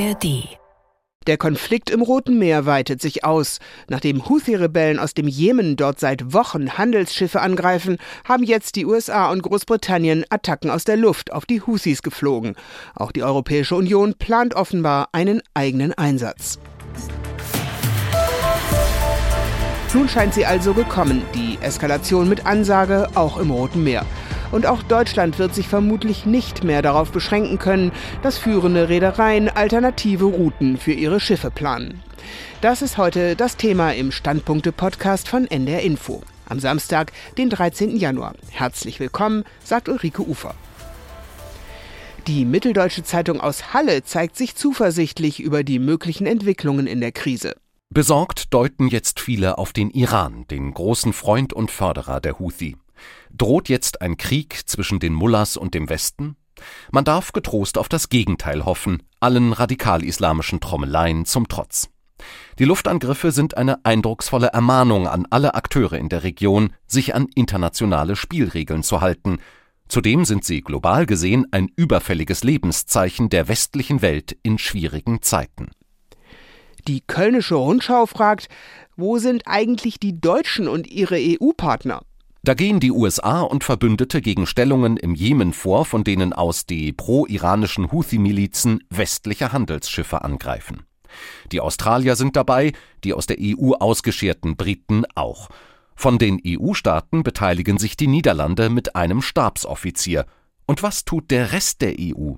ARD der Konflikt im Roten Meer weitet sich aus. Nachdem Houthi-Rebellen aus dem Jemen dort seit Wochen Handelsschiffe angreifen, haben jetzt die USA und Großbritannien Attacken aus der Luft auf die Houthis geflogen. Auch die Europäische Union plant offenbar einen eigenen Einsatz. Nun scheint sie also gekommen, die Eskalation mit Ansage auch im Roten Meer. Und auch Deutschland wird sich vermutlich nicht mehr darauf beschränken können, dass führende Reedereien alternative Routen für ihre Schiffe planen. Das ist heute das Thema im Standpunkte-Podcast von NDR Info. Am Samstag, den 13. Januar. Herzlich willkommen, sagt Ulrike Ufer. Die Mitteldeutsche Zeitung aus Halle zeigt sich zuversichtlich über die möglichen Entwicklungen in der Krise. Besorgt deuten jetzt viele auf den Iran, den großen Freund und Förderer der Houthi. Droht jetzt ein Krieg zwischen den Mullahs und dem Westen? Man darf getrost auf das Gegenteil hoffen, allen radikal-islamischen Trommeleien zum Trotz. Die Luftangriffe sind eine eindrucksvolle Ermahnung an alle Akteure in der Region, sich an internationale Spielregeln zu halten. Zudem sind sie global gesehen ein überfälliges Lebenszeichen der westlichen Welt in schwierigen Zeiten. Die Kölnische Rundschau fragt, wo sind eigentlich die Deutschen und ihre EU-Partner? Da gehen die USA und Verbündete gegen Stellungen im Jemen vor, von denen aus die pro-iranischen Houthi-Milizen westliche Handelsschiffe angreifen. Die Australier sind dabei, die aus der EU ausgescherten Briten auch. Von den EU-Staaten beteiligen sich die Niederlande mit einem Stabsoffizier. Und was tut der Rest der EU?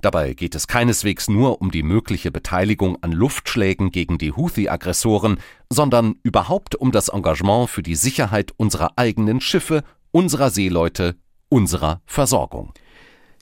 Dabei geht es keineswegs nur um die mögliche Beteiligung an Luftschlägen gegen die Houthi-Aggressoren, sondern überhaupt um das Engagement für die Sicherheit unserer eigenen Schiffe, unserer Seeleute, unserer Versorgung.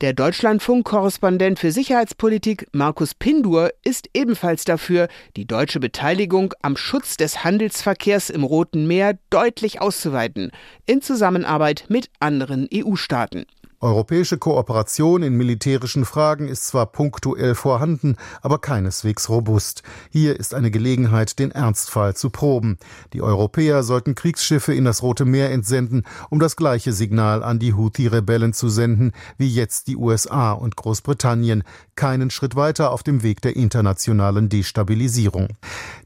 Der Deutschlandfunk-Korrespondent für Sicherheitspolitik Markus Pindur ist ebenfalls dafür, die deutsche Beteiligung am Schutz des Handelsverkehrs im Roten Meer deutlich auszuweiten, in Zusammenarbeit mit anderen EU-Staaten. Europäische Kooperation in militärischen Fragen ist zwar punktuell vorhanden, aber keineswegs robust. Hier ist eine Gelegenheit, den Ernstfall zu proben. Die Europäer sollten Kriegsschiffe in das Rote Meer entsenden, um das gleiche Signal an die Houthi-Rebellen zu senden, wie jetzt die USA und Großbritannien, keinen Schritt weiter auf dem Weg der internationalen Destabilisierung.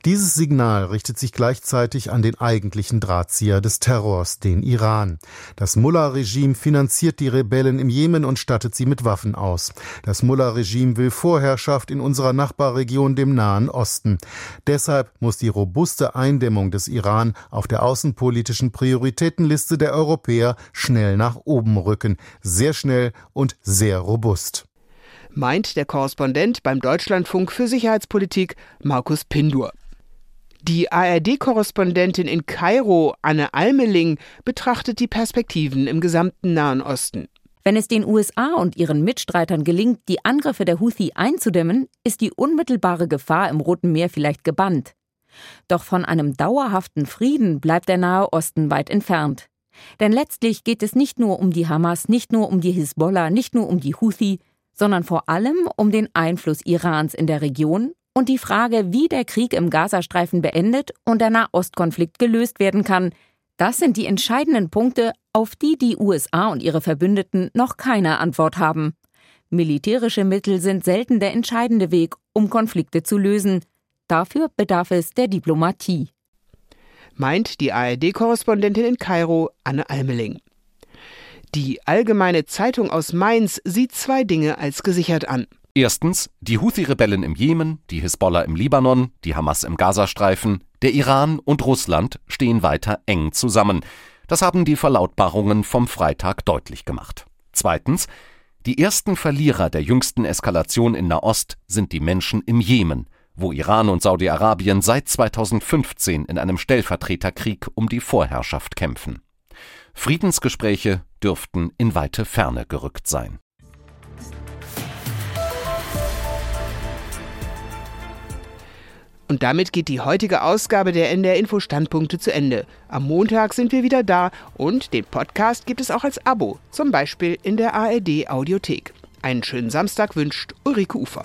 Dieses Signal richtet sich gleichzeitig an den eigentlichen Drahtzieher des Terrors, den Iran. Das Mullah-Regime finanziert die Rebellen Rebellen im Jemen und stattet sie mit Waffen aus. Das Mullah-Regime will Vorherrschaft in unserer Nachbarregion, dem Nahen Osten. Deshalb muss die robuste Eindämmung des Iran auf der außenpolitischen Prioritätenliste der Europäer schnell nach oben rücken. Sehr schnell und sehr robust meint der Korrespondent beim Deutschlandfunk für Sicherheitspolitik Markus Pindur. Die ARD-Korrespondentin in Kairo, Anne Almeling, betrachtet die Perspektiven im gesamten Nahen Osten. Wenn es den USA und ihren Mitstreitern gelingt, die Angriffe der Houthi einzudämmen, ist die unmittelbare Gefahr im Roten Meer vielleicht gebannt. Doch von einem dauerhaften Frieden bleibt der Nahe Osten weit entfernt. Denn letztlich geht es nicht nur um die Hamas, nicht nur um die Hisbollah, nicht nur um die Houthi, sondern vor allem um den Einfluss Irans in der Region und die Frage, wie der Krieg im Gazastreifen beendet und der Nahostkonflikt gelöst werden kann, das sind die entscheidenden Punkte, auf die die USA und ihre Verbündeten noch keine Antwort haben. Militärische Mittel sind selten der entscheidende Weg, um Konflikte zu lösen. Dafür bedarf es der Diplomatie. Meint die ARD-Korrespondentin in Kairo, Anne Almeling. Die Allgemeine Zeitung aus Mainz sieht zwei Dinge als gesichert an. Erstens die Houthi-Rebellen im Jemen, die Hisbollah im Libanon, die Hamas im Gazastreifen, der Iran und Russland stehen weiter eng zusammen. Das haben die Verlautbarungen vom Freitag deutlich gemacht. Zweitens die ersten Verlierer der jüngsten Eskalation in Nahost sind die Menschen im Jemen, wo Iran und Saudi-Arabien seit 2015 in einem Stellvertreterkrieg um die Vorherrschaft kämpfen. Friedensgespräche dürften in weite Ferne gerückt sein. Und damit geht die heutige Ausgabe der NDR Info Standpunkte zu Ende. Am Montag sind wir wieder da und den Podcast gibt es auch als Abo, zum Beispiel in der ARD Audiothek. Einen schönen Samstag wünscht Ulrike Ufer.